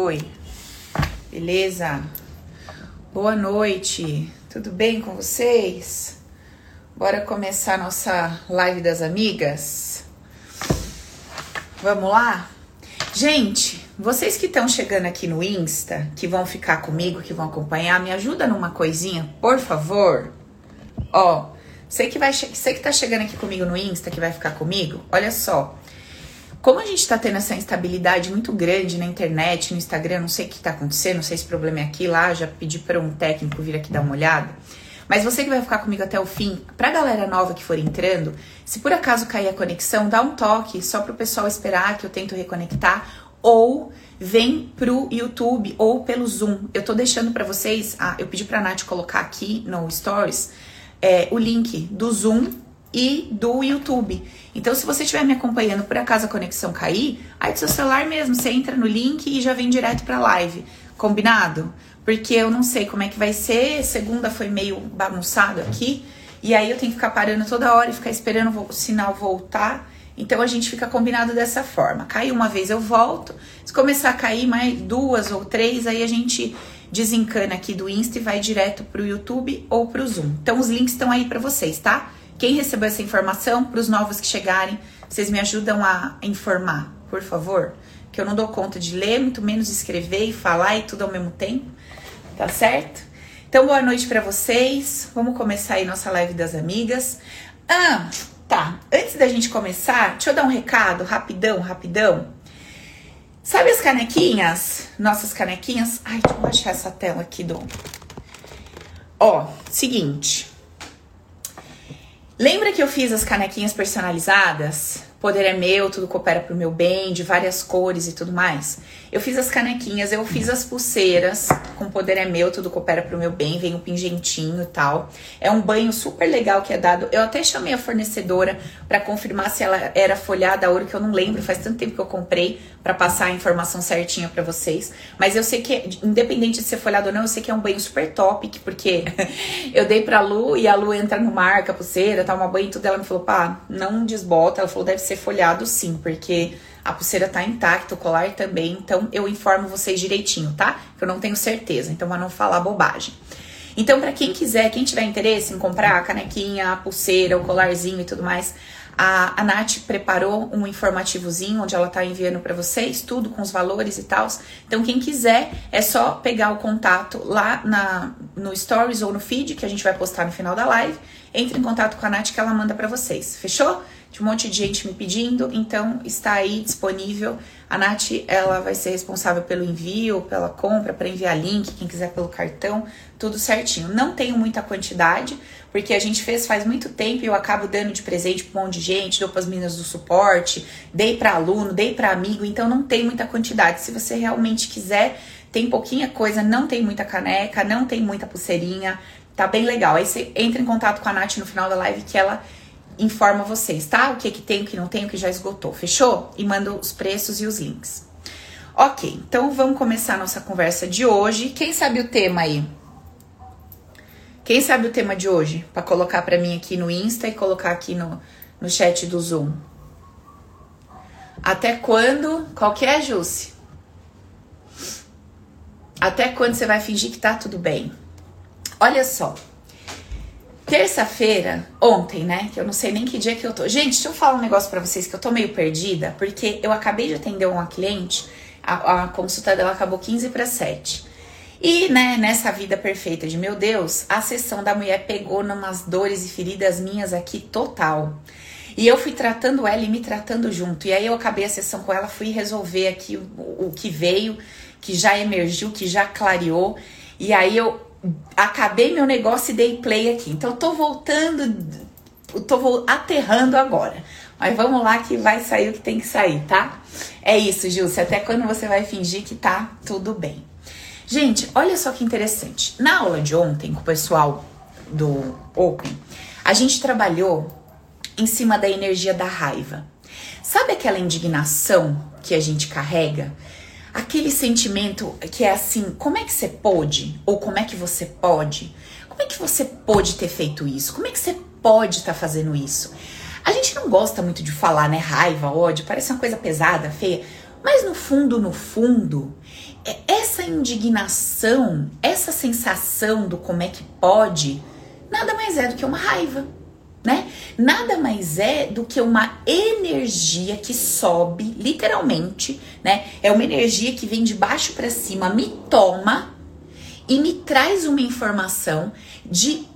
Oi. Beleza? Boa noite. Tudo bem com vocês? Bora começar nossa live das amigas? Vamos lá? Gente, vocês que estão chegando aqui no Insta, que vão ficar comigo, que vão acompanhar, me ajuda numa coisinha, por favor. Ó, você que vai, você que tá chegando aqui comigo no Insta, que vai ficar comigo, olha só. Como a gente está tendo essa instabilidade muito grande na internet, no Instagram, não sei o que está acontecendo, não sei se o problema é aqui, lá, já pedi para um técnico vir aqui dar uma olhada. Mas você que vai ficar comigo até o fim, pra galera nova que for entrando, se por acaso cair a conexão, dá um toque só pro pessoal esperar que eu tento reconectar ou vem pro YouTube ou pelo Zoom. Eu tô deixando para vocês, ah, eu pedi pra Nath colocar aqui no Stories é, o link do Zoom e do YouTube. Então, se você estiver me acompanhando, por acaso a conexão cair, aí do seu celular mesmo, você entra no link e já vem direto para live. Combinado? Porque eu não sei como é que vai ser. Segunda foi meio bagunçado aqui. E aí eu tenho que ficar parando toda hora e ficar esperando o sinal voltar. Então a gente fica combinado dessa forma. Caiu uma vez eu volto. Se começar a cair mais duas ou três, aí a gente desencana aqui do Insta e vai direto pro YouTube ou pro Zoom. Então os links estão aí para vocês, tá? Quem recebeu essa informação, para os novos que chegarem, vocês me ajudam a informar, por favor? Que eu não dou conta de ler, muito menos escrever e falar e tudo ao mesmo tempo, tá certo? Então, boa noite para vocês. Vamos começar aí nossa live das amigas. Ah, tá. Antes da gente começar, deixa eu dar um recado rapidão, rapidão. Sabe as canequinhas? Nossas canequinhas? Ai, deixa eu baixar essa tela aqui do. Ó, seguinte. Lembra que eu fiz as canequinhas personalizadas? Poder é meu, tudo coopera pro meu bem, de várias cores e tudo mais. Eu fiz as canequinhas, eu fiz as pulseiras, com poder é meu, tudo coopera pro meu bem, vem o um pingentinho e tal. É um banho super legal que é dado. Eu até chamei a fornecedora para confirmar se ela era folhada a ouro, que eu não lembro, faz tanto tempo que eu comprei para passar a informação certinha para vocês. Mas eu sei que, independente de ser folhado ou não, eu sei que é um banho super top, porque eu dei pra Lu e a Lu entra no mar com a pulseira, tá uma banho e tudo. Ela me falou, pá, não desbota. Ela falou, deve ser folhado sim, porque a pulseira tá intacta, o colar também, então eu informo vocês direitinho, tá? Que eu não tenho certeza, então para não falar bobagem. Então, para quem quiser, quem tiver interesse em comprar a canequinha, a pulseira, o colarzinho e tudo mais, a, a Nath preparou um informativozinho onde ela tá enviando para vocês tudo com os valores e tal. Então, quem quiser, é só pegar o contato lá na, no Stories ou no feed que a gente vai postar no final da live. Entre em contato com a Nath que ela manda para vocês. Fechou? De um monte de gente me pedindo, então está aí disponível. A Nath, ela vai ser responsável pelo envio, pela compra, para enviar link, quem quiser pelo cartão, tudo certinho. Não tenho muita quantidade, porque a gente fez faz muito tempo e eu acabo dando de presente para um monte de gente, dou para as meninas do suporte, dei para aluno, dei para amigo, então não tem muita quantidade. Se você realmente quiser, tem pouquinha coisa, não tem muita caneca, não tem muita pulseirinha, tá bem legal. Aí você entra em contato com a Nath no final da live que ela informa vocês, tá? O que que tem, o que não tem, o que já esgotou, fechou? E mando os preços e os links. Ok, então vamos começar a nossa conversa de hoje. Quem sabe o tema aí? Quem sabe o tema de hoje? Para colocar para mim aqui no Insta e colocar aqui no, no chat do Zoom. Até quando? Qual que é, Jússi? Até quando você vai fingir que tá tudo bem? Olha só. Terça-feira, ontem, né? Que eu não sei nem que dia que eu tô. Gente, deixa eu falar um negócio para vocês que eu tô meio perdida, porque eu acabei de atender uma cliente, a, a consulta dela acabou 15 para 7. E, né, nessa vida perfeita de meu Deus, a sessão da mulher pegou numas dores e feridas minhas aqui total. E eu fui tratando ela e me tratando junto. E aí eu acabei a sessão com ela, fui resolver aqui o, o que veio, que já emergiu, que já clareou. E aí eu acabei meu negócio e dei play aqui. Então, eu tô voltando, tô aterrando agora. Mas vamos lá que vai sair o que tem que sair, tá? É isso, Gilce. Até quando você vai fingir que tá tudo bem. Gente, olha só que interessante. Na aula de ontem, com o pessoal do Open, a gente trabalhou em cima da energia da raiva. Sabe aquela indignação que a gente carrega? Aquele sentimento que é assim, como é que você pode? Ou como é que você pode? Como é que você pode ter feito isso? Como é que você pode estar tá fazendo isso? A gente não gosta muito de falar, né? Raiva, ódio, parece uma coisa pesada, feia. Mas no fundo, no fundo, é essa indignação, essa sensação do como é que pode, nada mais é do que uma raiva, né? Nada mais é do que uma energia que sobe, literalmente, né? É uma energia que vem de baixo para cima, me toma e me traz uma informação de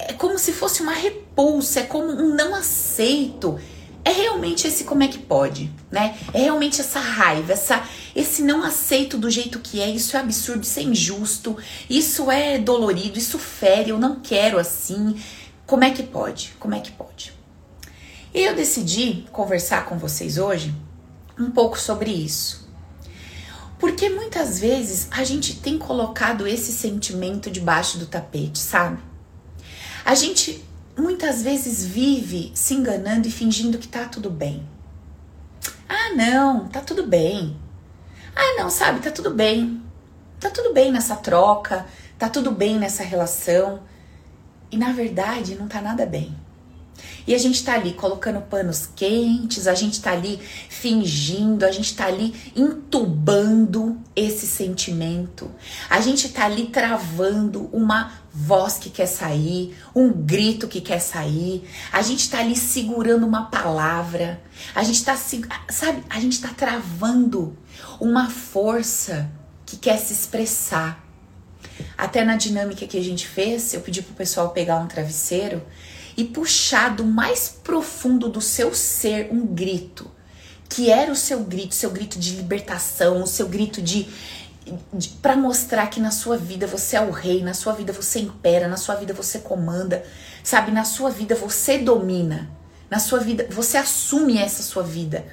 é como se fosse uma repulsa, é como um não aceito. É realmente esse como é que pode, né? É realmente essa raiva, essa esse não aceito do jeito que é, isso é absurdo, isso é injusto, isso é dolorido, isso fere, eu não quero assim. Como é que pode? Como é que pode? E eu decidi conversar com vocês hoje um pouco sobre isso. Porque muitas vezes a gente tem colocado esse sentimento debaixo do tapete, sabe? A gente muitas vezes vive se enganando e fingindo que tá tudo bem. Ah, não, tá tudo bem. Ah, não, sabe, tá tudo bem. Tá tudo bem nessa troca, tá tudo bem nessa relação. E na verdade não tá nada bem. E a gente tá ali colocando panos quentes, a gente tá ali fingindo, a gente tá ali entubando esse sentimento. A gente tá ali travando uma voz que quer sair, um grito que quer sair. A gente tá ali segurando uma palavra. A gente tá, sabe, a gente tá travando uma força que quer se expressar. Até na dinâmica que a gente fez, eu pedi pro pessoal pegar um travesseiro e puxar do mais profundo do seu ser um grito, que era o seu grito, seu grito de libertação, o seu grito de, de para mostrar que na sua vida você é o rei, na sua vida você impera, na sua vida você comanda, sabe, na sua vida você domina, na sua vida você assume essa sua vida.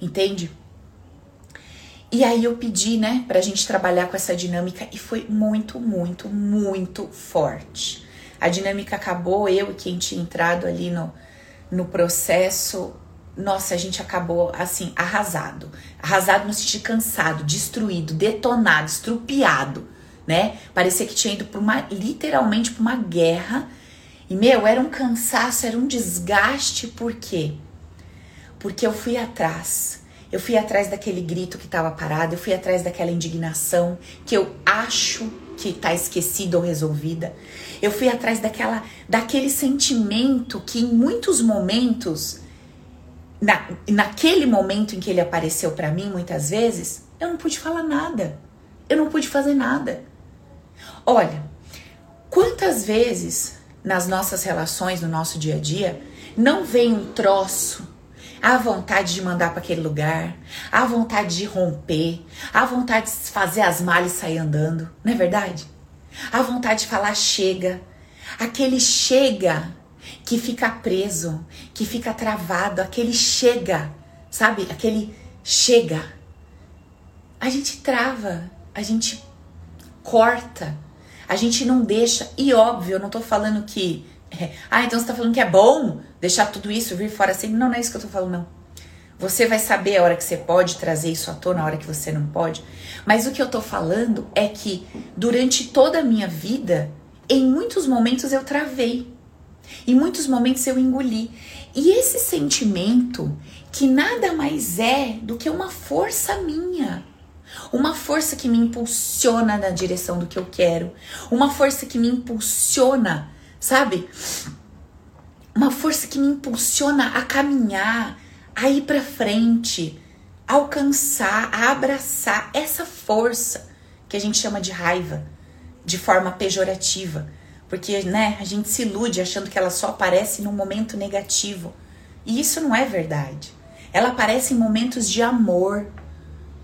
Entende? E aí eu pedi, né, pra gente trabalhar com essa dinâmica e foi muito, muito, muito forte. A dinâmica acabou, eu e quem tinha entrado ali no, no processo, nossa, a gente acabou assim, arrasado. Arrasado no sentido cansado, destruído, detonado, estrupiado, né? Parecia que tinha ido por uma, literalmente por uma guerra. E, meu, era um cansaço, era um desgaste, por quê? Porque eu fui atrás. Eu fui atrás daquele grito que estava parado, eu fui atrás daquela indignação que eu acho que está esquecida ou resolvida. Eu fui atrás daquela, daquele sentimento que em muitos momentos, na, naquele momento em que ele apareceu para mim, muitas vezes, eu não pude falar nada. Eu não pude fazer nada. Olha, quantas vezes nas nossas relações, no nosso dia a dia, não vem um troço a vontade de mandar para aquele lugar, a vontade de romper, a vontade de fazer as malas e sair andando, não é verdade? A vontade de falar chega, aquele chega que fica preso, que fica travado, aquele chega, sabe? Aquele chega. A gente trava, a gente corta, a gente não deixa. E óbvio, eu não tô falando que. É, ah, então você tá falando que é bom deixar tudo isso vir fora assim. Não, não é isso que eu tô falando, não. Você vai saber a hora que você pode trazer isso à tona, a hora que você não pode. Mas o que eu tô falando é que durante toda a minha vida, em muitos momentos eu travei. Em muitos momentos eu engoli. E esse sentimento, que nada mais é do que uma força minha. Uma força que me impulsiona na direção do que eu quero. Uma força que me impulsiona, sabe? Uma força que me impulsiona a caminhar, a ir para frente, a alcançar, a abraçar essa força que a gente chama de raiva, de forma pejorativa, porque, né, a gente se ilude achando que ela só aparece num momento negativo. E isso não é verdade. Ela aparece em momentos de amor.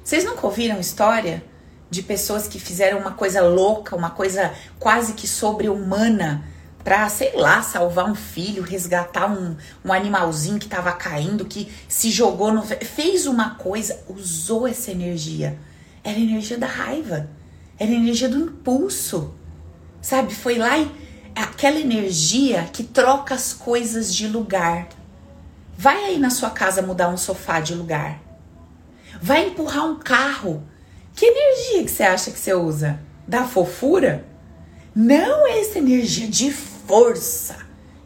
Vocês nunca ouviram história de pessoas que fizeram uma coisa louca, uma coisa quase que sobre-humana para, sei lá, salvar um filho, resgatar um, um animalzinho que estava caindo, que se jogou no. fez uma coisa, usou essa energia. Era a energia da raiva, era a energia do impulso, sabe? Foi lá e. aquela energia que troca as coisas de lugar. Vai aí na sua casa mudar um sofá de lugar. Vai empurrar um carro. Que energia que você acha que você usa? Da fofura? Não é essa energia de força,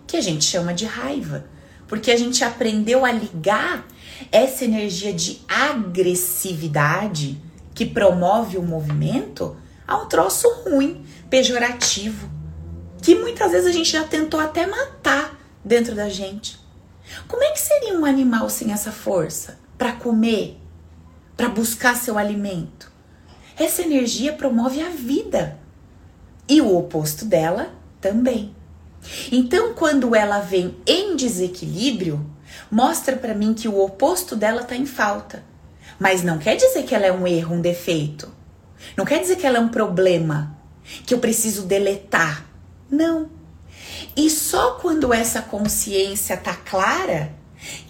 que a gente chama de raiva, porque a gente aprendeu a ligar essa energia de agressividade que promove o movimento a um troço ruim, pejorativo, que muitas vezes a gente já tentou até matar dentro da gente. Como é que seria um animal sem essa força para comer, para buscar seu alimento? Essa energia promove a vida e o oposto dela também. Então, quando ela vem em desequilíbrio, mostra para mim que o oposto dela está em falta. Mas não quer dizer que ela é um erro, um defeito. Não quer dizer que ela é um problema que eu preciso deletar. Não. E só quando essa consciência tá clara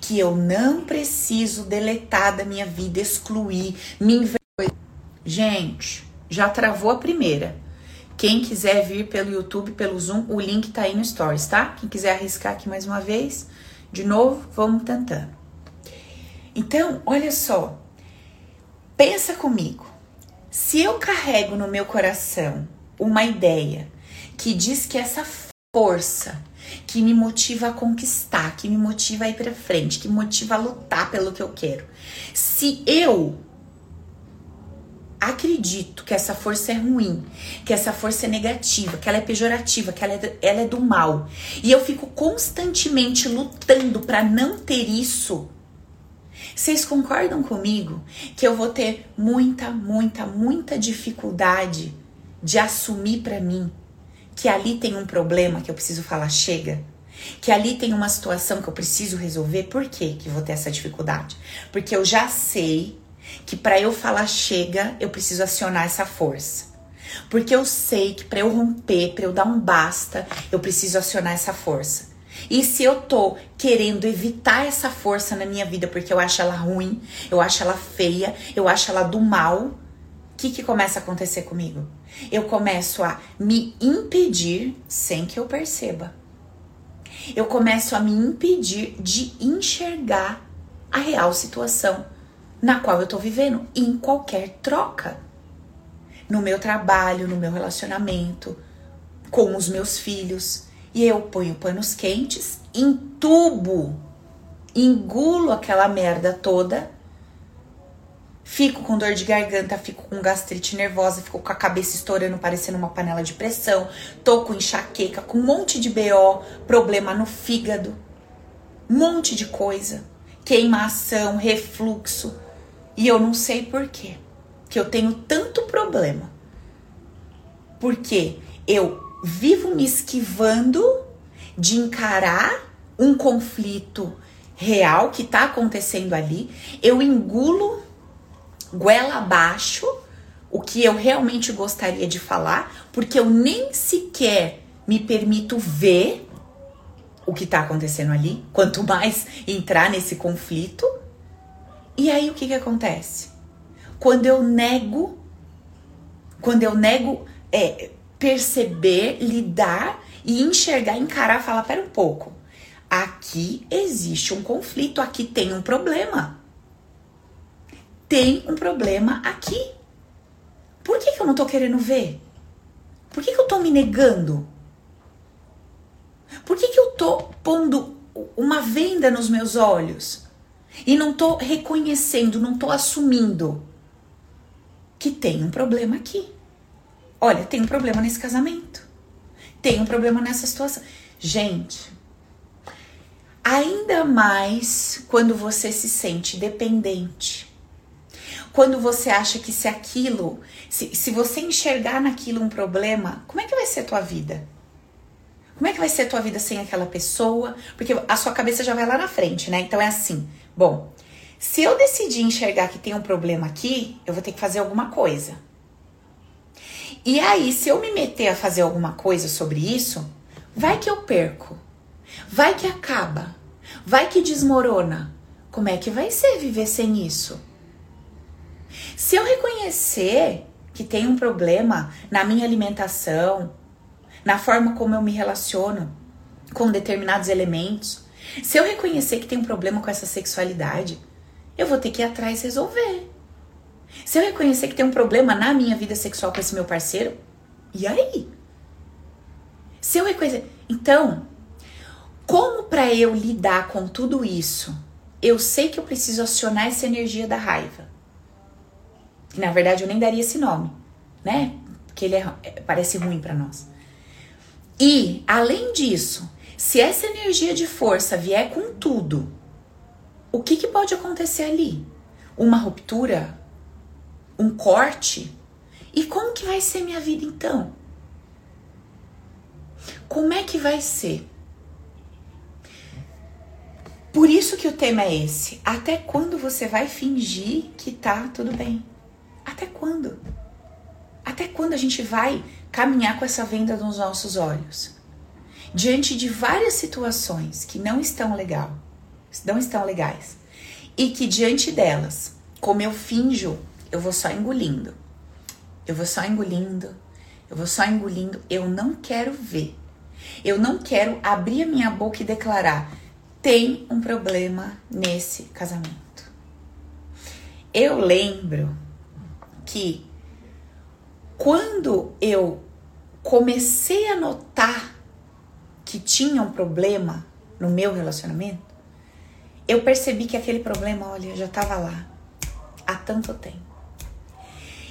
que eu não preciso deletar da minha vida, excluir, me envergonhar. Gente, já travou a primeira. Quem quiser vir pelo YouTube, pelo Zoom, o link tá aí no Stories, tá? Quem quiser arriscar aqui mais uma vez, de novo, vamos tentando. Então, olha só. Pensa comigo. Se eu carrego no meu coração uma ideia que diz que essa força que me motiva a conquistar, que me motiva a ir para frente, que me motiva a lutar pelo que eu quero. Se eu acredito que essa força é ruim, que essa força é negativa, que ela é pejorativa, que ela é, ela é do mal, e eu fico constantemente lutando para não ter isso, vocês concordam comigo que eu vou ter muita, muita, muita dificuldade de assumir para mim que ali tem um problema que eu preciso falar chega? Que ali tem uma situação que eu preciso resolver? Por que que vou ter essa dificuldade? Porque eu já sei que para eu falar chega, eu preciso acionar essa força. Porque eu sei que para eu romper, para eu dar um basta, eu preciso acionar essa força. E se eu tô querendo evitar essa força na minha vida porque eu acho ela ruim, eu acho ela feia, eu acho ela do mal, o que que começa a acontecer comigo? Eu começo a me impedir sem que eu perceba. Eu começo a me impedir de enxergar a real situação na qual eu tô vivendo, em qualquer troca. No meu trabalho, no meu relacionamento, com os meus filhos. E eu ponho panos quentes, entubo, engulo aquela merda toda. Fico com dor de garganta, fico com gastrite nervosa, fico com a cabeça estourando, parecendo uma panela de pressão. Tô com enxaqueca, com um monte de BO, problema no fígado, um monte de coisa. Queimação, refluxo, e eu não sei por quê. Que eu tenho tanto problema. Porque eu vivo me esquivando de encarar um conflito real que está acontecendo ali. Eu engulo goela abaixo o que eu realmente gostaria de falar, porque eu nem sequer me permito ver o que está acontecendo ali, quanto mais entrar nesse conflito. E aí o que que acontece? Quando eu nego, quando eu nego é, perceber, lidar e enxergar, encarar, falar, pera um pouco. Aqui existe um conflito, aqui tem um problema. Tem um problema aqui. Por que, que eu não tô querendo ver? Por que, que eu tô me negando? Por que, que eu tô pondo uma venda nos meus olhos? E não tô reconhecendo, não tô assumindo que tem um problema aqui. Olha, tem um problema nesse casamento. Tem um problema nessa situação. Gente, ainda mais quando você se sente dependente. Quando você acha que se aquilo, se, se você enxergar naquilo um problema, como é que vai ser a tua vida? Como é que vai ser a tua vida sem aquela pessoa? Porque a sua cabeça já vai lá na frente, né? Então é assim: Bom, se eu decidir enxergar que tem um problema aqui, eu vou ter que fazer alguma coisa. E aí, se eu me meter a fazer alguma coisa sobre isso, vai que eu perco, vai que acaba, vai que desmorona. Como é que vai ser viver sem isso? Se eu reconhecer que tem um problema na minha alimentação, na forma como eu me relaciono com determinados elementos, se eu reconhecer que tem um problema com essa sexualidade, eu vou ter que ir atrás resolver. Se eu reconhecer que tem um problema na minha vida sexual com esse meu parceiro, e aí? Se eu reconhecer. Então, como para eu lidar com tudo isso, eu sei que eu preciso acionar essa energia da raiva. Na verdade, eu nem daria esse nome, né? Porque ele é, é parece ruim para nós. E, além disso, se essa energia de força vier com tudo, o que, que pode acontecer ali? Uma ruptura? Um corte? E como que vai ser minha vida então? Como é que vai ser? Por isso que o tema é esse. Até quando você vai fingir que tá tudo bem? Até quando? Até quando a gente vai caminhar com essa venda nos nossos olhos? Diante de várias situações que não estão legal, não estão legais, e que diante delas, como eu finjo, eu vou só engolindo. Eu vou só engolindo, eu vou só engolindo, eu não quero ver. Eu não quero abrir a minha boca e declarar: tem um problema nesse casamento. Eu lembro que quando eu comecei a notar que tinha um problema no meu relacionamento, eu percebi que aquele problema, olha, já estava lá há tanto tempo.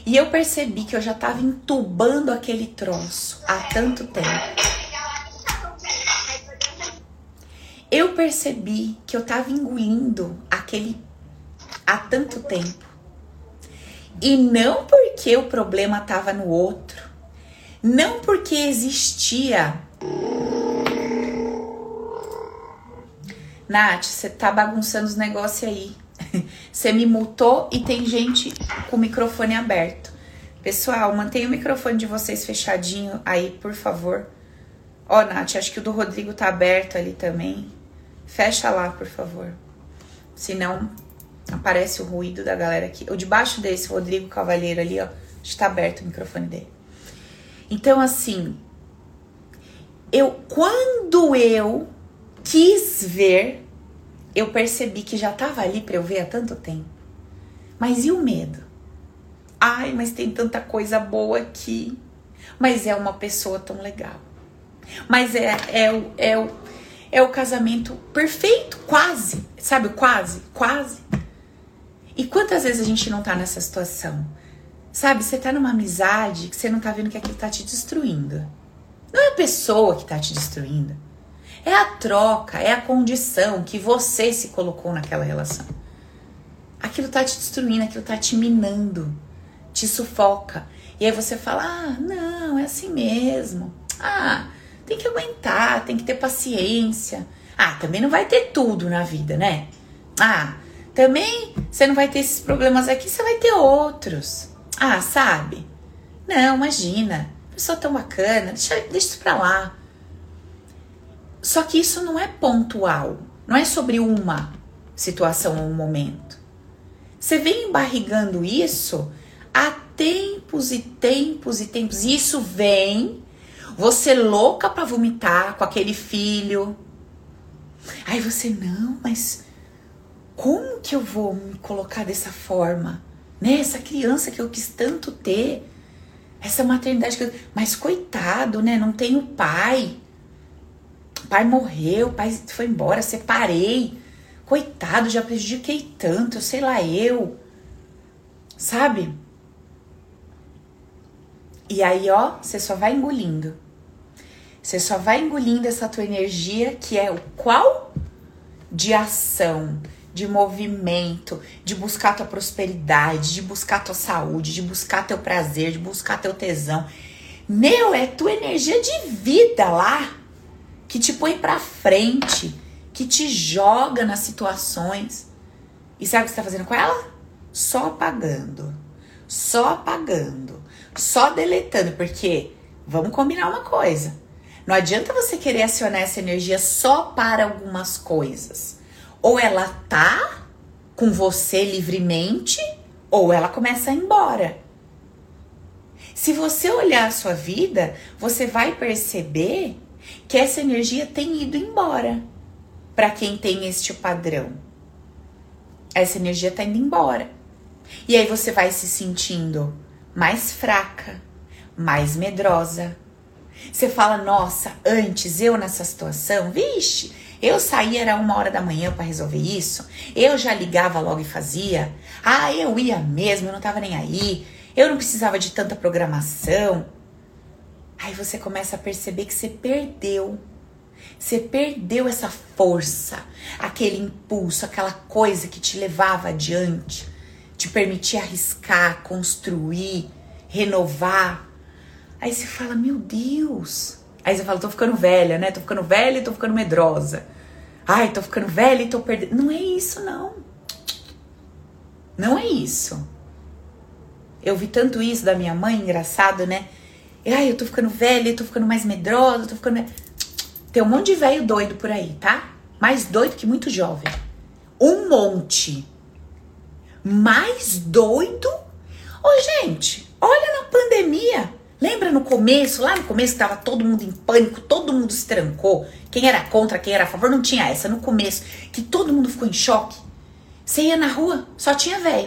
E eu percebi que eu já estava entubando aquele troço há tanto tempo. Eu percebi que eu estava engolindo aquele há tanto tempo. E não porque o problema estava no outro, não porque existia. Nath, você tá bagunçando os negócios aí. Você me multou e tem gente com o microfone aberto. Pessoal, mantenha o microfone de vocês fechadinho aí, por favor. Ó, oh, Nath, acho que o do Rodrigo tá aberto ali também. Fecha lá, por favor. Senão aparece o ruído da galera aqui. O debaixo desse Rodrigo Cavalheiro ali, ó, está aberto o microfone dele. Então, assim, eu quando eu quis ver eu percebi que já estava ali para eu ver há tanto tempo. Mas e o medo? Ai, mas tem tanta coisa boa aqui. Mas é uma pessoa tão legal. Mas é, é, o, é, o, é o casamento perfeito, quase. Sabe, quase, quase. E quantas vezes a gente não tá nessa situação? Sabe, você tá numa amizade que você não tá vendo que aquilo tá te destruindo. Não é a pessoa que tá te destruindo. É a troca, é a condição que você se colocou naquela relação. Aquilo tá te destruindo, aquilo tá te minando, te sufoca. E aí você fala: ah, não, é assim mesmo. Ah, tem que aguentar, tem que ter paciência. Ah, também não vai ter tudo na vida, né? Ah, também você não vai ter esses problemas aqui, você vai ter outros. Ah, sabe? Não, imagina. Pessoa tão bacana, deixa, deixa isso pra lá. Só que isso não é pontual, não é sobre uma situação ou um momento. Você vem embarrigando isso há tempos e tempos e tempos. E isso vem, você louca para vomitar com aquele filho. Aí você, não, mas como que eu vou me colocar dessa forma? Né? Essa criança que eu quis tanto ter, essa maternidade que eu... Mas coitado, né? Não tenho pai pai morreu, pai foi embora, separei. Coitado, já prejudiquei tanto, sei lá eu. Sabe? E aí, ó, você só vai engolindo. Você só vai engolindo essa tua energia que é o qual? De ação, de movimento, de buscar tua prosperidade, de buscar tua saúde, de buscar teu prazer, de buscar teu tesão. Meu, é tua energia de vida lá que te põe para frente, que te joga nas situações. E sabe o que você tá fazendo com ela? Só apagando, só apagando, só deletando, porque vamos combinar uma coisa. Não adianta você querer acionar essa energia só para algumas coisas. Ou ela tá com você livremente, ou ela começa a ir embora. Se você olhar a sua vida, você vai perceber que essa energia tem ido embora para quem tem este padrão. Essa energia está indo embora. E aí você vai se sentindo mais fraca, mais medrosa. Você fala, nossa, antes eu nessa situação, vixe, Eu saía, era uma hora da manhã para resolver isso. Eu já ligava logo e fazia. Ah, eu ia mesmo, eu não tava nem aí. Eu não precisava de tanta programação. Aí você começa a perceber que você perdeu. Você perdeu essa força, aquele impulso, aquela coisa que te levava adiante, te permitia arriscar, construir, renovar. Aí você fala: Meu Deus, Aí você fala, tô ficando velha, né? Tô ficando velha e tô ficando medrosa. Ai, tô ficando velha e tô perdendo. Não é isso, não. Não é isso. Eu vi tanto isso da minha mãe, engraçado, né? Ai, eu tô ficando velha, tô ficando mais medrosa, tô ficando. Tem um monte de velho doido por aí, tá? Mais doido que muito jovem. Um monte. Mais doido? Ô, gente, olha na pandemia. Lembra no começo, lá no começo que tava todo mundo em pânico, todo mundo se trancou. Quem era contra, quem era a favor, não tinha essa. No começo, que todo mundo ficou em choque. Você ia na rua, só tinha velho.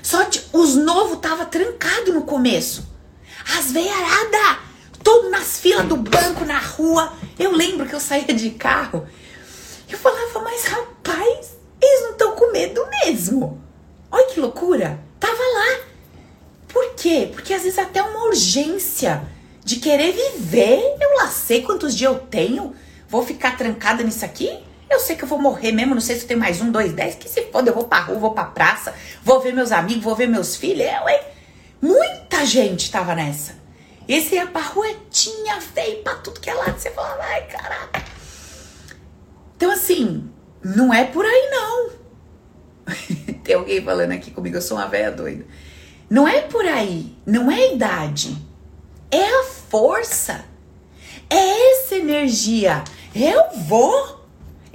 Só os novos tava trancado no começo. As veiarada, todo nas filas do banco na rua. Eu lembro que eu saía de carro. Eu falava, mas rapaz, eles não estão com medo mesmo. Olha que loucura. Tava lá por quê? Porque às vezes até uma urgência de querer viver. Eu lá sei quantos dias eu tenho. Vou ficar trancada nisso aqui? Eu sei que eu vou morrer mesmo. Não sei se tem mais um, dois, dez. Que se foda, eu vou pra rua, vou pra praça, vou ver meus amigos, vou ver meus filhos. Eu, hein? Muita gente tava nessa. Esse ia pra rua, tinha feio pra tudo que é lado. Você fala, ai, caraca. Então, assim, não é por aí, não. tem alguém falando aqui comigo, eu sou uma velha doida. Não é por aí, não é idade. É a força. É essa energia. Eu vou.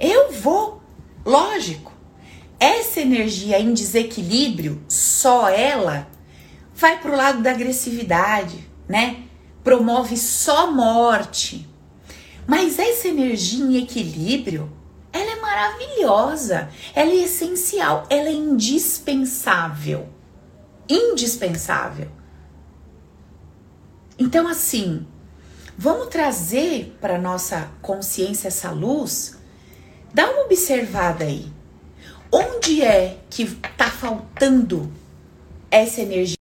Eu vou. Lógico. Essa energia em desequilíbrio, só ela vai pro lado da agressividade, né? Promove só morte. Mas essa energia em equilíbrio, ela é maravilhosa, ela é essencial, ela é indispensável indispensável. Então, assim, vamos trazer para nossa consciência essa luz. Dá uma observada aí. Onde é que está faltando essa energia?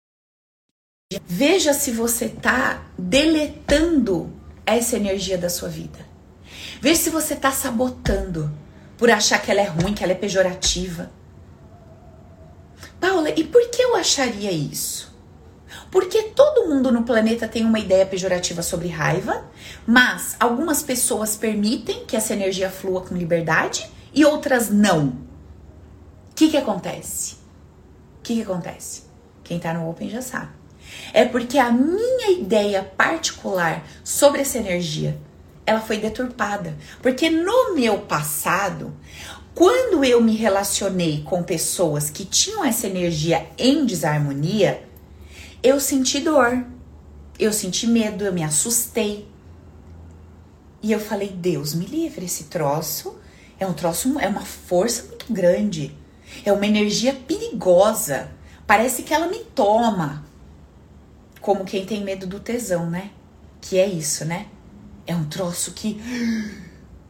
Veja se você está deletando essa energia da sua vida. Veja se você está sabotando por achar que ela é ruim, que ela é pejorativa. Paula, e por que eu acharia isso? Porque todo mundo no planeta tem uma ideia pejorativa sobre raiva, mas algumas pessoas permitem que essa energia flua com liberdade e outras não. O que, que acontece? O que, que acontece? Quem tá no Open já sabe. É porque a minha ideia particular sobre essa energia ela foi deturpada. Porque no meu passado, quando eu me relacionei com pessoas que tinham essa energia em desarmonia, eu senti dor, eu senti medo, eu me assustei. E eu falei: Deus me livre, esse troço é um troço, é uma força muito grande, é uma energia perigosa. Parece que ela me toma. Como quem tem medo do tesão, né? Que é isso, né? É um troço que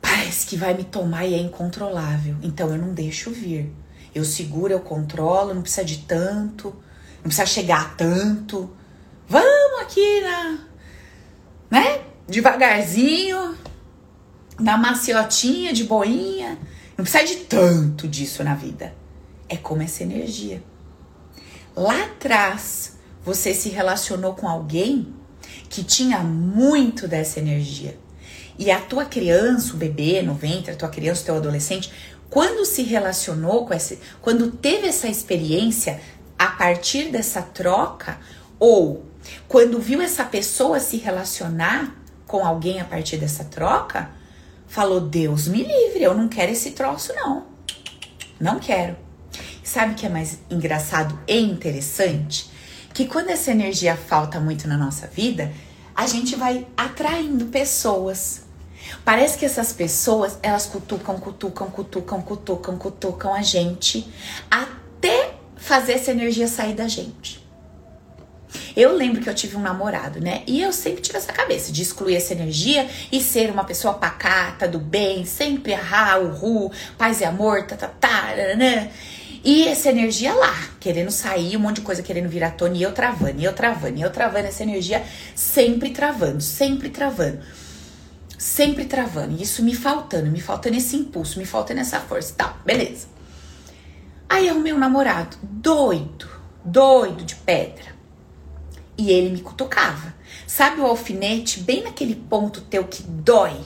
parece que vai me tomar e é incontrolável. Então eu não deixo vir. Eu seguro, eu controlo, não precisa de tanto, não precisa chegar a tanto. Vamos aqui na, né? Devagarzinho, na maciotinha, de boinha. Não precisa de tanto disso na vida. É como essa energia. Lá atrás, você se relacionou com alguém que tinha muito dessa energia. E a tua criança, o bebê no ventre, a tua criança, o teu adolescente, quando se relacionou com esse, quando teve essa experiência a partir dessa troca, ou quando viu essa pessoa se relacionar com alguém a partir dessa troca, falou: Deus me livre, eu não quero esse troço, não. Não quero. Sabe o que é mais engraçado e interessante? Que quando essa energia falta muito na nossa vida, a gente vai atraindo pessoas Parece que essas pessoas, elas cutucam, cutucam, cutucam, cutucam, cutucam a gente até fazer essa energia sair da gente. Eu lembro que eu tive um namorado, né? E eu sempre tive essa cabeça de excluir essa energia e ser uma pessoa pacata, do bem, sempre ah, ru, paz e amor, tá, tá, tá, né? E essa energia lá, querendo sair, um monte de coisa querendo virar tona, e eu travando, e eu travando, e eu travando, essa energia sempre travando, sempre travando. Sempre travando. Isso me faltando, me faltando esse impulso, me faltando essa força. Tá, beleza. Aí é o meu namorado, doido, doido de pedra. E ele me cutucava. Sabe o alfinete bem naquele ponto teu que dói?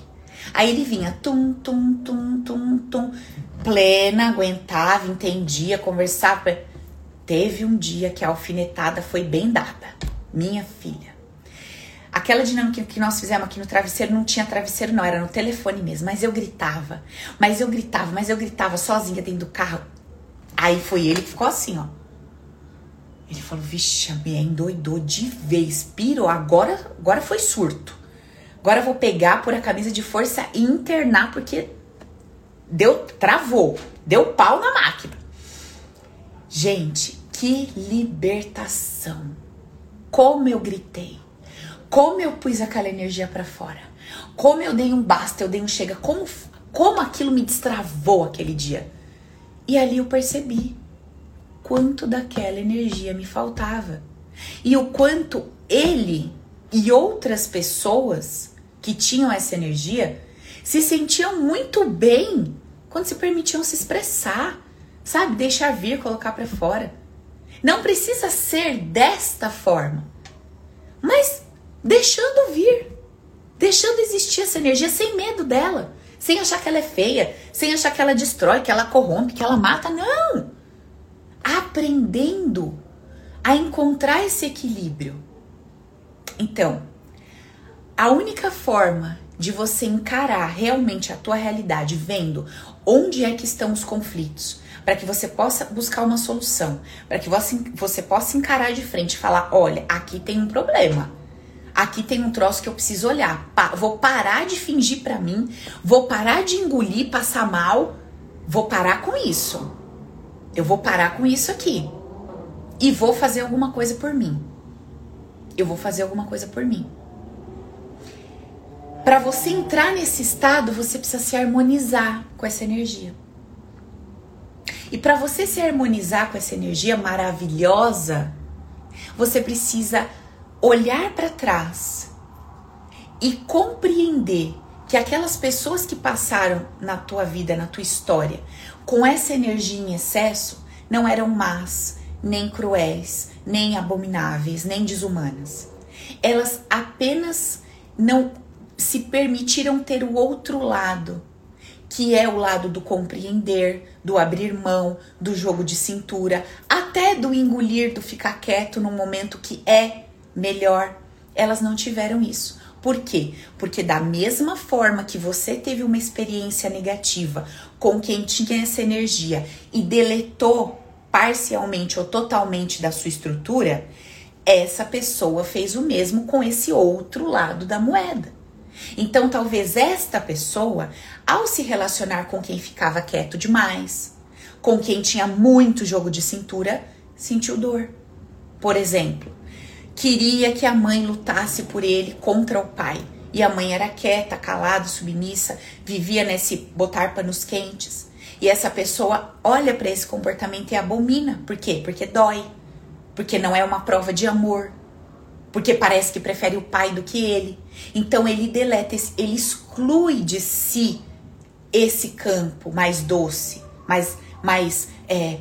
Aí ele vinha tum, tum, tum, tum, tum, plena, aguentava, entendia, conversava. Teve um dia que a alfinetada foi bem dada. Minha filha. Aquela dinâmica que nós fizemos aqui no travesseiro não tinha travesseiro, não, era no telefone mesmo. Mas eu gritava, mas eu gritava, mas eu gritava sozinha dentro do carro. Aí foi ele que ficou assim, ó. Ele falou: Vixe, a Bia endoidou de vez, pirou. Agora, agora foi surto. Agora eu vou pegar por a camisa de força e internar, porque deu, travou, deu pau na máquina. Gente, que libertação! Como eu gritei, como eu pus aquela energia para fora, como eu dei um basta, eu dei um chega, como, como aquilo me destravou aquele dia. E ali eu percebi quanto daquela energia me faltava e o quanto ele e outras pessoas que tinham essa energia se sentiam muito bem quando se permitiam se expressar, sabe? Deixar vir, colocar para fora. Não precisa ser desta forma, mas deixando vir, deixando existir essa energia sem medo dela, sem achar que ela é feia, sem achar que ela destrói, que ela corrompe, que ela mata. Não! Aprendendo a encontrar esse equilíbrio. Então, a única forma de você encarar realmente a tua realidade, vendo onde é que estão os conflitos, para que você possa buscar uma solução, para que você, você possa encarar de frente e falar: olha, aqui tem um problema. Aqui tem um troço que eu preciso olhar. Pa vou parar de fingir para mim, vou parar de engolir, passar mal, vou parar com isso. Eu vou parar com isso aqui. E vou fazer alguma coisa por mim. Eu vou fazer alguma coisa por mim. Para você entrar nesse estado, você precisa se harmonizar com essa energia. E para você se harmonizar com essa energia maravilhosa, você precisa olhar para trás e compreender que aquelas pessoas que passaram na tua vida, na tua história, com essa energia em excesso, não eram más, nem cruéis, nem abomináveis, nem desumanas. Elas apenas não se permitiram ter o outro lado, que é o lado do compreender, do abrir mão, do jogo de cintura, até do engolir, do ficar quieto num momento que é melhor. Elas não tiveram isso. Por quê? Porque da mesma forma que você teve uma experiência negativa com quem tinha essa energia e deletou parcialmente ou totalmente da sua estrutura, essa pessoa fez o mesmo com esse outro lado da moeda. Então, talvez esta pessoa, ao se relacionar com quem ficava quieto demais, com quem tinha muito jogo de cintura, sentiu dor. Por exemplo, queria que a mãe lutasse por ele contra o pai. E a mãe era quieta, calada, submissa, vivia nesse botar panos quentes. E essa pessoa olha para esse comportamento e abomina. Por quê? Porque dói. Porque não é uma prova de amor porque parece que prefere o pai do que ele. Então ele deleta, ele exclui de si esse campo mais doce, mais, mais é,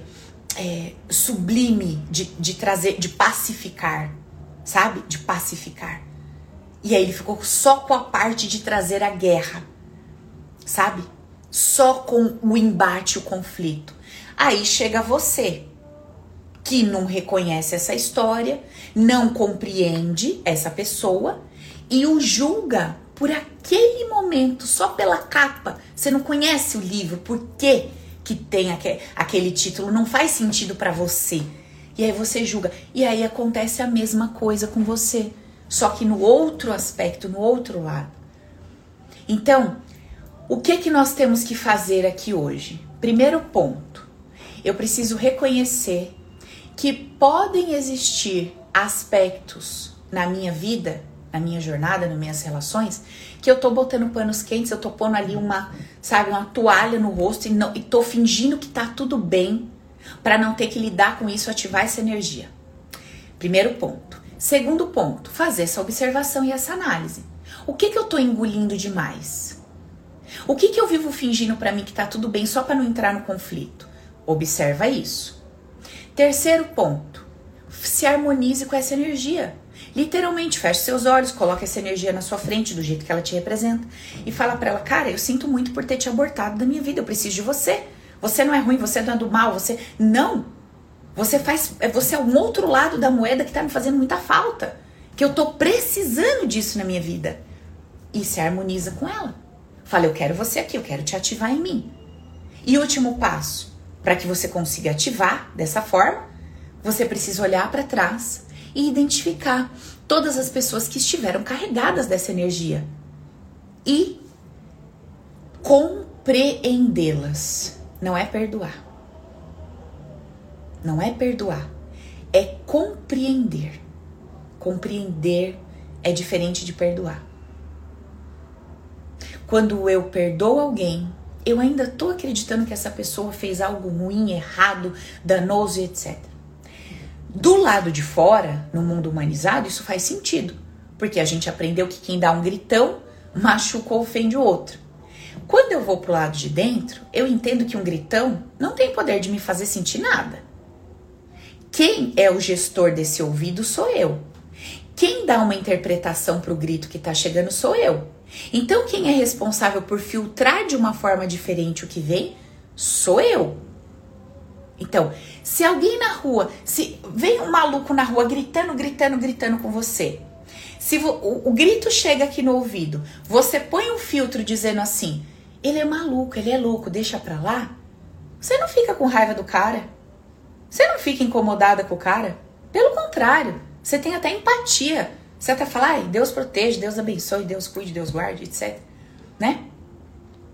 é, sublime de, de trazer, de pacificar, sabe? De pacificar. E aí ele ficou só com a parte de trazer a guerra, sabe? Só com o embate, o conflito. Aí chega você, que não reconhece essa história, não compreende essa pessoa e o julga por aquele momento, só pela capa. Você não conhece o livro, por que que tem aquele título, não faz sentido para você. E aí você julga. E aí acontece a mesma coisa com você, só que no outro aspecto, no outro lado. Então, o que que nós temos que fazer aqui hoje? Primeiro ponto, eu preciso reconhecer que podem existir aspectos na minha vida, na minha jornada, nas minhas relações, que eu tô botando panos quentes, eu tô pondo ali uma, sabe, uma toalha no rosto e, não, e tô fingindo que tá tudo bem para não ter que lidar com isso, ativar essa energia. Primeiro ponto. Segundo ponto, fazer essa observação e essa análise. O que que eu tô engolindo demais? O que que eu vivo fingindo para mim que tá tudo bem só para não entrar no conflito? Observa isso. Terceiro ponto, se harmonize com essa energia. Literalmente, feche seus olhos, coloque essa energia na sua frente, do jeito que ela te representa, e fala para ela: Cara, eu sinto muito por ter te abortado da minha vida, eu preciso de você. Você não é ruim, você não é do mal, você. Não! Você faz. É, você é um outro lado da moeda que tá me fazendo muita falta. Que eu tô precisando disso na minha vida. E se harmoniza com ela. Fala, eu quero você aqui, eu quero te ativar em mim. E último passo, para que você consiga ativar dessa forma, você precisa olhar para trás e identificar todas as pessoas que estiveram carregadas dessa energia e compreendê-las. Não é perdoar. Não é perdoar, é compreender. Compreender é diferente de perdoar. Quando eu perdoo alguém, eu ainda estou acreditando que essa pessoa fez algo ruim, errado, danoso etc. Do lado de fora, no mundo humanizado, isso faz sentido, porque a gente aprendeu que quem dá um gritão machuca ou ofende o outro. Quando eu vou pro lado de dentro, eu entendo que um gritão não tem poder de me fazer sentir nada. Quem é o gestor desse ouvido sou eu. Quem dá uma interpretação para o grito que está chegando sou eu. Então, quem é responsável por filtrar de uma forma diferente o que vem sou eu. Então, se alguém na rua, se vem um maluco na rua gritando, gritando, gritando com você, se o, o grito chega aqui no ouvido, você põe um filtro dizendo assim: ele é maluco, ele é louco, deixa pra lá. Você não fica com raiva do cara. Você não fica incomodada com o cara. Pelo contrário, você tem até empatia. Você até fala, ai, Deus protege, Deus abençoe, Deus cuide, Deus guarde, etc. Né?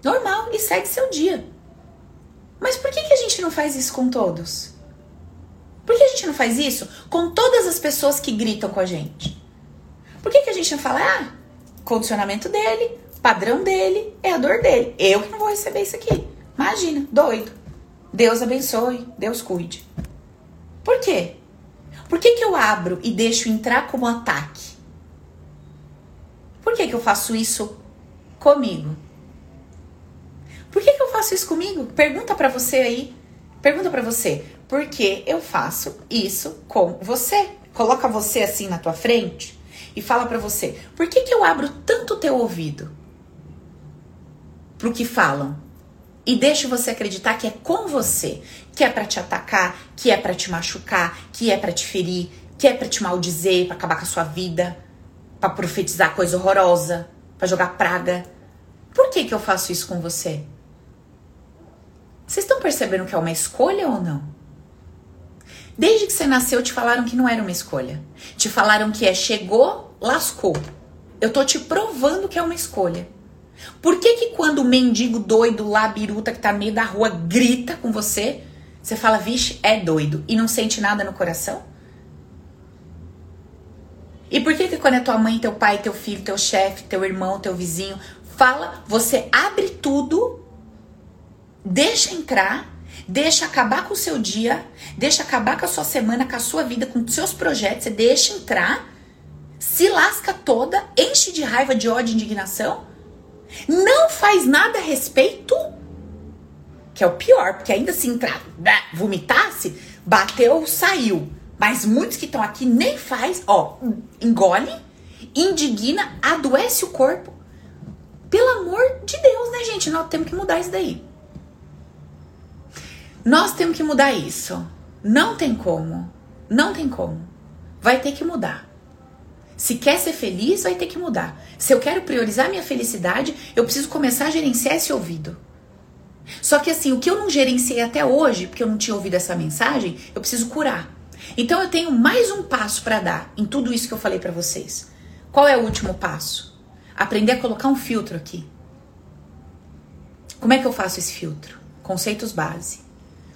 Normal, e segue seu dia. Mas por que, que a gente não faz isso com todos? Por que a gente não faz isso com todas as pessoas que gritam com a gente? Por que, que a gente não fala, ah, condicionamento dele, padrão dele, é a dor dele. Eu que não vou receber isso aqui. Imagina, doido. Deus abençoe, Deus cuide. Por quê? Por que, que eu abro e deixo entrar como ataque? Por que, que eu faço isso comigo? Por que, que eu faço isso comigo? Pergunta para você aí. Pergunta para você. Por que eu faço isso com você? Coloca você assim na tua frente e fala para você: por que, que eu abro tanto teu ouvido pro que falam? E deixo você acreditar que é com você, que é para te atacar, que é para te machucar, que é para te ferir, que é para te maldizer, para acabar com a sua vida, para profetizar coisa horrorosa, para jogar praga. Por que que eu faço isso com você? Vocês estão percebendo que é uma escolha ou não? Desde que você nasceu, te falaram que não era uma escolha. Te falaram que é chegou, lascou. Eu tô te provando que é uma escolha. Por que que quando o mendigo doido lá, biruta, que tá no meio da rua, grita com você, você fala, vixe, é doido, e não sente nada no coração? E por que que quando é tua mãe, teu pai, teu filho, teu chefe, teu irmão, teu vizinho, fala, você abre tudo, deixa entrar Deixa acabar com o seu dia, deixa acabar com a sua semana, com a sua vida, com os seus projetos, você deixa entrar, se lasca toda, enche de raiva, de ódio, indignação, não faz nada a respeito, que é o pior, porque ainda se entrar, né, vomitasse, bateu, saiu. Mas muitos que estão aqui nem faz, ó, engole, indigna, adoece o corpo. Pelo amor de Deus, né, gente? Nós temos que mudar isso daí. Nós temos que mudar isso. Não tem como. Não tem como. Vai ter que mudar. Se quer ser feliz, vai ter que mudar. Se eu quero priorizar minha felicidade, eu preciso começar a gerenciar esse ouvido. Só que assim, o que eu não gerenciei até hoje, porque eu não tinha ouvido essa mensagem, eu preciso curar. Então eu tenho mais um passo para dar em tudo isso que eu falei para vocês. Qual é o último passo? Aprender a colocar um filtro aqui. Como é que eu faço esse filtro? Conceitos base.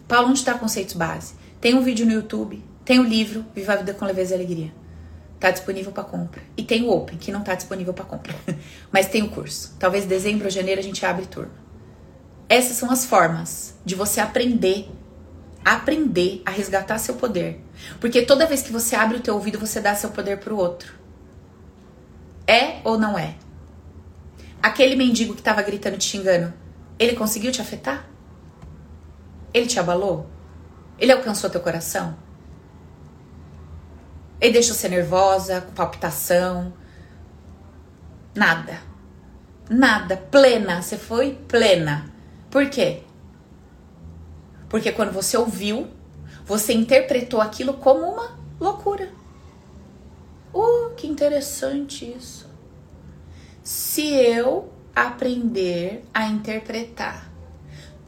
Paulo, onde está conceitos base? Tem um vídeo no YouTube, Tem o livro Viva a Vida com Leveza e Alegria. Tá disponível para compra. E tem o Open, que não tá disponível para compra. Mas tem o curso. Talvez dezembro ou janeiro a gente abre turma. Essas são as formas de você aprender aprender a resgatar seu poder. Porque toda vez que você abre o teu ouvido, você dá seu poder pro outro. É ou não é? Aquele mendigo que tava gritando te xingando, ele conseguiu te afetar? Ele te abalou? Ele alcançou teu coração? Ele deixou você nervosa, com palpitação? Nada. Nada. Plena. Você foi plena. Por quê? Porque quando você ouviu, você interpretou aquilo como uma loucura. Oh, que interessante isso. Se eu aprender a interpretar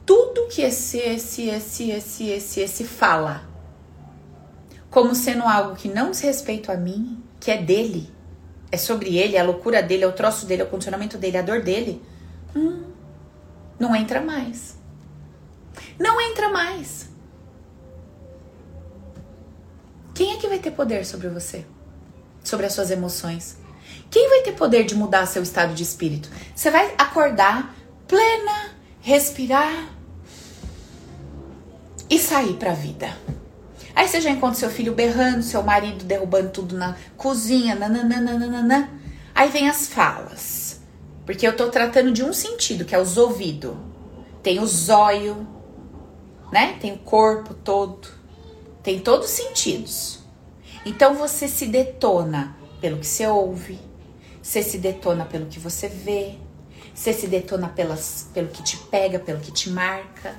tudo que esse, esse, esse, esse, esse, esse fala como sendo algo que não diz respeito a mim, que é dele, é sobre ele, é a loucura dele, é o troço dele, é o condicionamento dele, é a dor dele, hum, não entra mais. Não entra mais. Quem é que vai ter poder sobre você? Sobre as suas emoções? Quem vai ter poder de mudar seu estado de espírito? Você vai acordar plena, respirar e sair para a vida. Aí você já encontra seu filho berrando, seu marido derrubando tudo na cozinha, nananana. Aí vem as falas. Porque eu tô tratando de um sentido, que é os ouvidos. Tem o zóio, né? Tem o corpo todo, tem todos os sentidos. Então você se detona pelo que você ouve, você se detona pelo que você vê, você se detona pelas, pelo que te pega, pelo que te marca.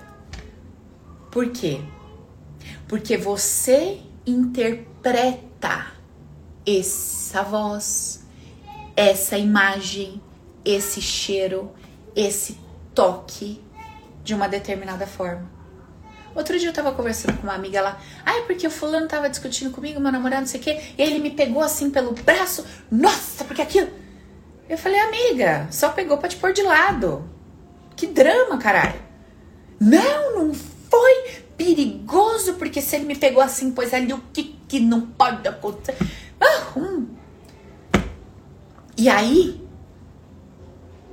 Por quê? Porque você interpreta essa voz, essa imagem, esse cheiro, esse toque de uma determinada forma. Outro dia eu tava conversando com uma amiga lá. Ai, ah, porque o fulano tava discutindo comigo, meu namorado, não sei o quê. E ele me pegou assim pelo braço. Nossa, porque aquilo. Eu falei, amiga, só pegou pra te pôr de lado. Que drama, caralho. Não, não foi perigoso, porque se ele me pegou assim, pois ali o que que não pode acontecer? Ah, hum. E aí,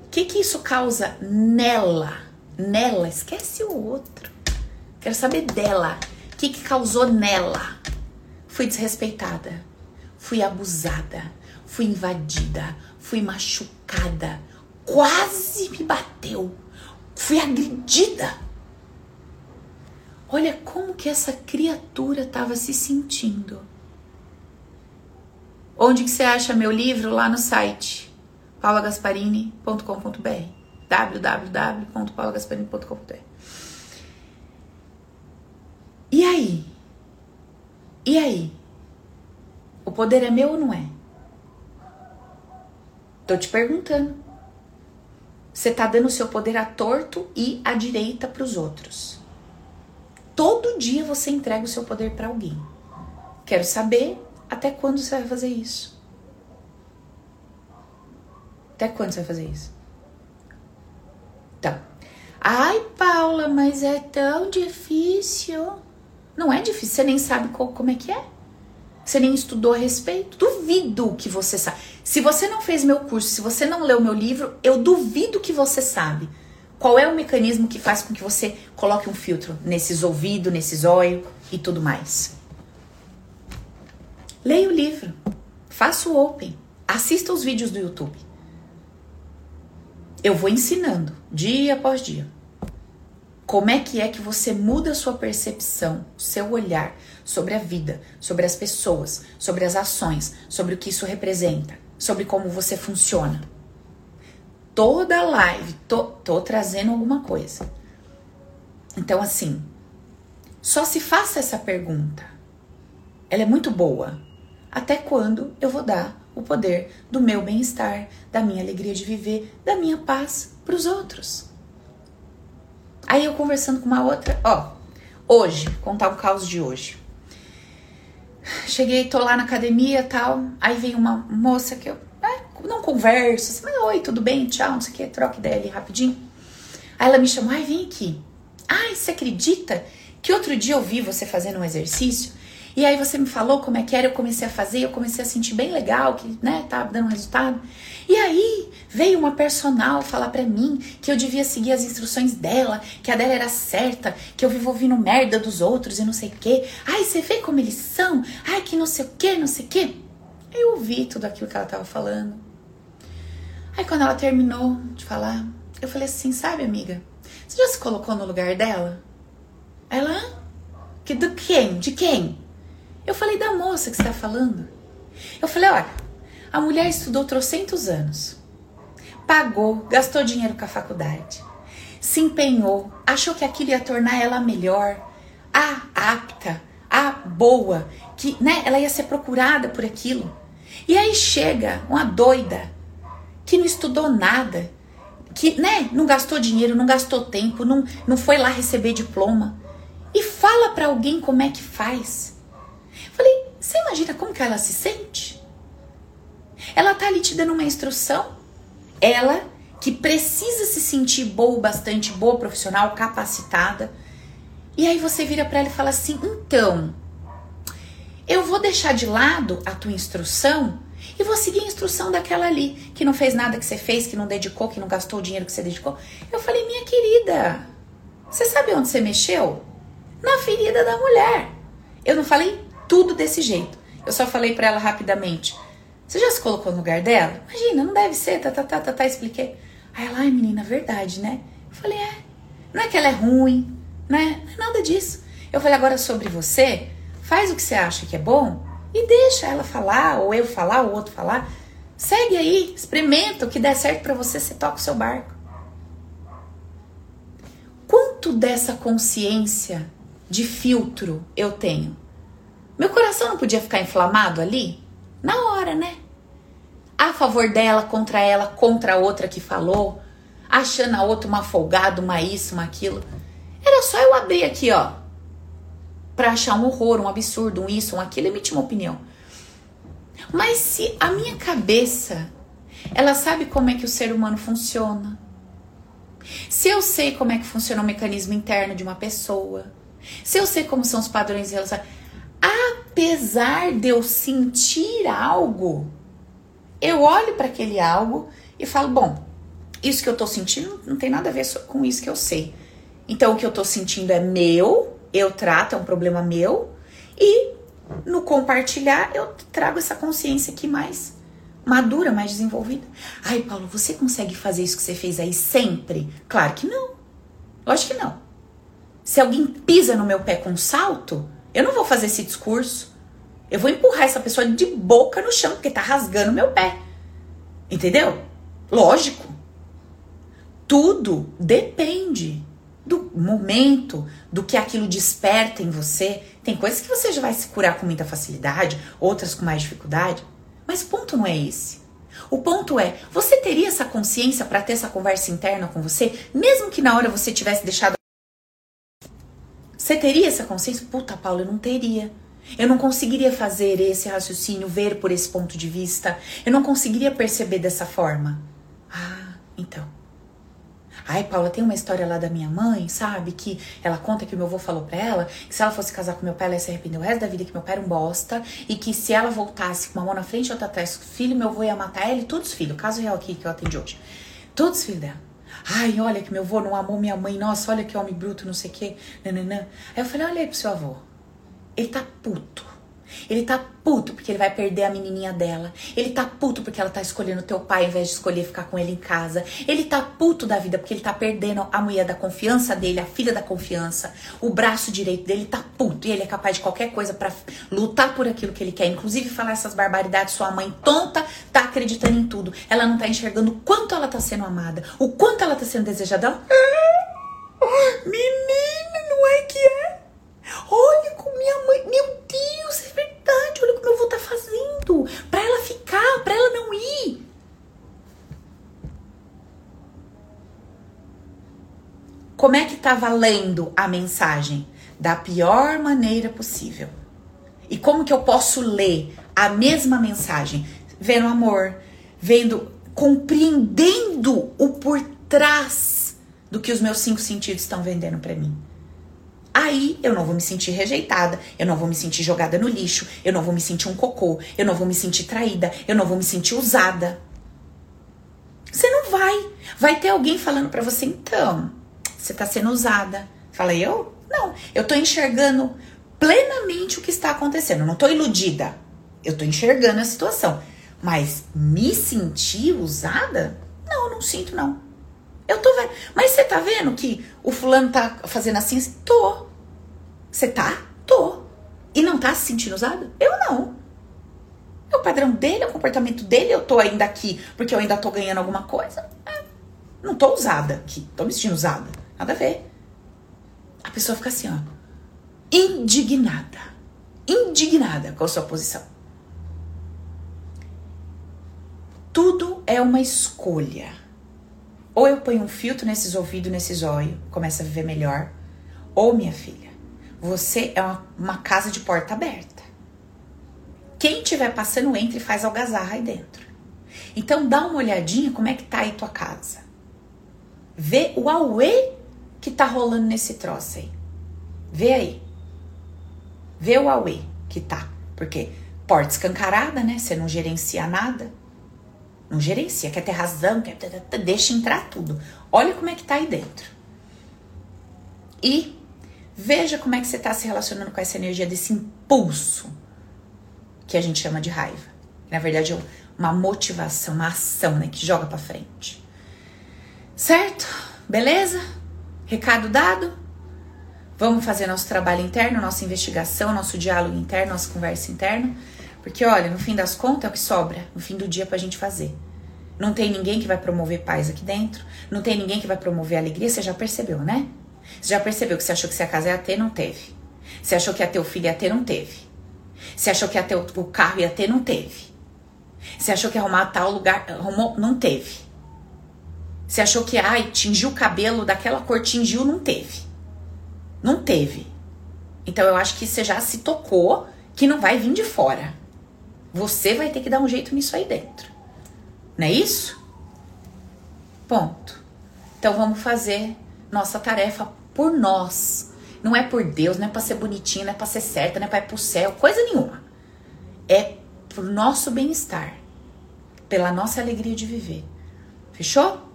o que que isso causa nela? Nela, esquece o outro. Quero saber dela. O que, que causou nela? Fui desrespeitada. Fui abusada. Fui invadida. Fui machucada. Quase me bateu. Fui agredida. Olha como que essa criatura estava se sentindo. Onde que você acha meu livro? Lá no site paulagasparini.com.br www.paulagasparini.com.br e aí? E aí? O poder é meu ou não é? Tô te perguntando. Você tá dando o seu poder à torto e à direita para os outros. Todo dia você entrega o seu poder para alguém. Quero saber até quando você vai fazer isso. Até quando você vai fazer isso? Tá. Ai, Paula, mas é tão difícil. Não é difícil, você nem sabe como é que é. Você nem estudou a respeito. Duvido que você sabe. Se você não fez meu curso, se você não leu meu livro, eu duvido que você sabe. Qual é o mecanismo que faz com que você coloque um filtro nesses ouvidos, nesses olhos e tudo mais? Leia o livro. Faça o open. Assista os vídeos do YouTube. Eu vou ensinando dia após dia. Como é que é que você muda a sua percepção, seu olhar sobre a vida, sobre as pessoas, sobre as ações, sobre o que isso representa, sobre como você funciona? Toda live, tô, tô trazendo alguma coisa. Então, assim, só se faça essa pergunta. Ela é muito boa. Até quando eu vou dar o poder do meu bem-estar, da minha alegria de viver, da minha paz para os outros? Aí eu conversando com uma outra, ó, hoje, contar o caos de hoje. Cheguei, tô lá na academia tal, aí vem uma moça que eu não converso, mas oi, tudo bem, tchau, não sei o que, troca ideia ali rapidinho. Aí ela me chamou, ai, vem aqui. Ai, você acredita que outro dia eu vi você fazendo um exercício E aí você me falou como é que era, eu comecei a fazer, eu comecei a sentir bem legal, que, né, tava dando resultado. E aí veio uma personal falar pra mim que eu devia seguir as instruções dela, que a dela era certa, que eu vivo ouvindo merda dos outros e não sei o quê. Ai, você vê como eles são? Ai, que não sei o quê, não sei o quê. Eu ouvi tudo aquilo que ela tava falando. Aí quando ela terminou de falar, eu falei assim, sabe, amiga, você já se colocou no lugar dela? Ela, que do quem? De quem? Eu falei da moça que está falando. Eu falei, olha, a mulher estudou trocentos anos, pagou, gastou dinheiro com a faculdade, se empenhou, achou que aquilo ia tornar ela melhor, a apta, a boa, que né, ela ia ser procurada por aquilo. E aí chega uma doida que não estudou nada, que né, não gastou dinheiro, não gastou tempo, não, não foi lá receber diploma e fala para alguém como é que faz. Falei, você imagina como que ela se sente? Ela tá ali te dando uma instrução, ela que precisa se sentir boa, bastante boa profissional, capacitada. E aí você vira para ela e fala assim: "Então, eu vou deixar de lado a tua instrução e vou seguir a instrução daquela ali, que não fez nada que você fez, que não dedicou, que não gastou o dinheiro que você dedicou". Eu falei: "Minha querida, você sabe onde você mexeu? Na ferida da mulher. Eu não falei tudo desse jeito. Eu só falei para ela rapidamente: Você já se colocou no lugar dela? Imagina, não deve ser, tá, tá, tá, tá, tá, expliquei. Aí ela, ai menina, verdade, né? Eu falei: É, não é que ela é ruim, né? Não é nada disso. Eu falei: Agora sobre você, faz o que você acha que é bom e deixa ela falar, ou eu falar, ou outro falar. Segue aí, experimenta o que der certo para você, você toca o seu barco. Quanto dessa consciência de filtro eu tenho? Meu coração não podia ficar inflamado ali? Na hora, né? A favor dela, contra ela, contra a outra que falou, achando a outra uma folgada, uma isso, uma aquilo. Era só eu abrir aqui, ó, pra achar um horror, um absurdo, um isso, um aquilo, emitir uma opinião. Mas se a minha cabeça, ela sabe como é que o ser humano funciona, se eu sei como é que funciona o mecanismo interno de uma pessoa, se eu sei como são os padrões de relação, apesar de eu sentir algo, eu olho para aquele algo e falo: bom, isso que eu tô sentindo não tem nada a ver com isso que eu sei. Então, o que eu tô sentindo é meu, eu trato, é um problema meu, e no compartilhar eu trago essa consciência aqui mais madura, mais desenvolvida. Ai, Paulo, você consegue fazer isso que você fez aí sempre? Claro que não. Lógico que não. Se alguém pisa no meu pé com um salto, eu não vou fazer esse discurso. Eu vou empurrar essa pessoa de boca no chão, porque tá rasgando meu pé. Entendeu? Lógico. Tudo depende do momento, do que aquilo desperta em você. Tem coisas que você já vai se curar com muita facilidade, outras com mais dificuldade. Mas o ponto não é esse. O ponto é, você teria essa consciência para ter essa conversa interna com você, mesmo que na hora você tivesse deixado você teria essa consciência? Puta, Paulo, eu não teria. Eu não conseguiria fazer esse raciocínio, ver por esse ponto de vista. Eu não conseguiria perceber dessa forma. Ah, então. Ai, Paula, tem uma história lá da minha mãe, sabe? Que ela conta que o meu avô falou pra ela que se ela fosse casar com meu pai, ela ia se arrepender o resto da vida, que meu pai era um bosta. E que se ela voltasse com uma mão na frente e outra atrás, filho, meu avô ia matar ela e todos os filhos. Caso real aqui que eu atendi hoje. Todos os filhos dela. Ai, olha que meu avô não amou minha mãe. Nossa, olha que homem bruto, não sei o quê. Nananã. Aí eu falei, olha aí pro seu avô. Ele tá puto. Ele tá puto porque ele vai perder a menininha dela. Ele tá puto porque ela tá escolhendo teu pai ao invés de escolher ficar com ele em casa. Ele tá puto da vida porque ele tá perdendo a mulher da confiança dele, a filha da confiança, o braço direito dele tá puto e ele é capaz de qualquer coisa para lutar por aquilo que ele quer, inclusive falar essas barbaridades. Sua mãe tonta tá acreditando em tudo. Ela não tá enxergando o quanto ela tá sendo amada, o quanto ela tá sendo desejada. Ela... Menina, não é que é? Olha com minha mãe, meu Deus, é verdade, olha o que meu avô tá fazendo. Pra ela ficar, pra ela não ir. Como é que tá valendo a mensagem? Da pior maneira possível. E como que eu posso ler a mesma mensagem? Vendo amor, vendo, compreendendo o por trás do que os meus cinco sentidos estão vendendo para mim. Aí eu não vou me sentir rejeitada, eu não vou me sentir jogada no lixo, eu não vou me sentir um cocô, eu não vou me sentir traída, eu não vou me sentir usada. Você não vai. Vai ter alguém falando para você, então, você tá sendo usada. Fala eu? Não, eu tô enxergando plenamente o que está acontecendo. Não tô iludida. Eu tô enxergando a situação. Mas me sentir usada? Não, não sinto, não. Eu tô vendo. Mas você tá vendo que o fulano tá fazendo assim? Tô. Você tá? Tô. E não tá se sentindo usada? Eu não. É o padrão dele, é o comportamento dele. Eu tô ainda aqui porque eu ainda tô ganhando alguma coisa. É. Não tô usada aqui. Tô me sentindo usada. Nada a ver. A pessoa fica assim, ó. Indignada. Indignada com a sua posição. Tudo é uma escolha. Ou eu ponho um filtro nesses ouvidos, nesses olhos, começa a viver melhor. Ou, minha filha, você é uma, uma casa de porta aberta. Quem tiver passando, entra e faz algazarra aí dentro. Então dá uma olhadinha como é que tá aí tua casa. Vê o auê que tá rolando nesse troço aí. Vê aí. Vê o auê que tá. Porque porta escancarada, né? Você não gerencia nada. Não gerencia, quer ter razão, quer deixa entrar tudo. Olha como é que tá aí dentro. E veja como é que você está se relacionando com essa energia desse impulso que a gente chama de raiva. Na verdade, é uma motivação, uma ação, né, que joga para frente. Certo? Beleza? Recado dado? Vamos fazer nosso trabalho interno, nossa investigação, nosso diálogo interno, nossa conversa interna. Porque, olha, no fim das contas é o que sobra no fim do dia pra gente fazer. Não tem ninguém que vai promover paz aqui dentro, não tem ninguém que vai promover alegria, você já percebeu, né? Você já percebeu que você achou que você a casa ia ter, não teve. Você achou que ia ter o filho ia ter, não teve. Você achou que ia ter o carro ia ter, não teve. Você achou que ia arrumar tal lugar, arrumou, não teve. Você achou que, ai, tingiu o cabelo daquela cor, tingiu, não teve. Não teve. Então eu acho que você já se tocou que não vai vir de fora. Você vai ter que dar um jeito nisso aí dentro. Não é isso? Ponto. Então vamos fazer nossa tarefa por nós. Não é por Deus, não é para ser bonitinho, não é para ser certa, não é para ir pro céu, coisa nenhuma. É pro nosso bem-estar, pela nossa alegria de viver. Fechou?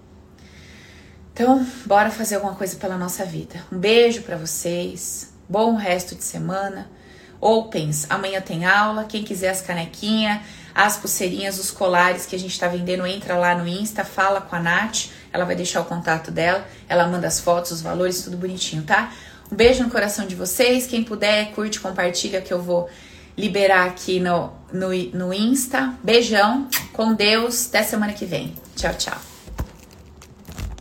Então, bora fazer alguma coisa pela nossa vida. Um beijo para vocês. Bom resto de semana. Opens, amanhã tem aula. Quem quiser as canequinhas, as pulseirinhas, os colares que a gente está vendendo, entra lá no Insta, fala com a Nath. Ela vai deixar o contato dela. Ela manda as fotos, os valores, tudo bonitinho, tá? Um beijo no coração de vocês. Quem puder, curte, compartilha que eu vou liberar aqui no, no, no Insta. Beijão, com Deus. Até semana que vem. Tchau, tchau.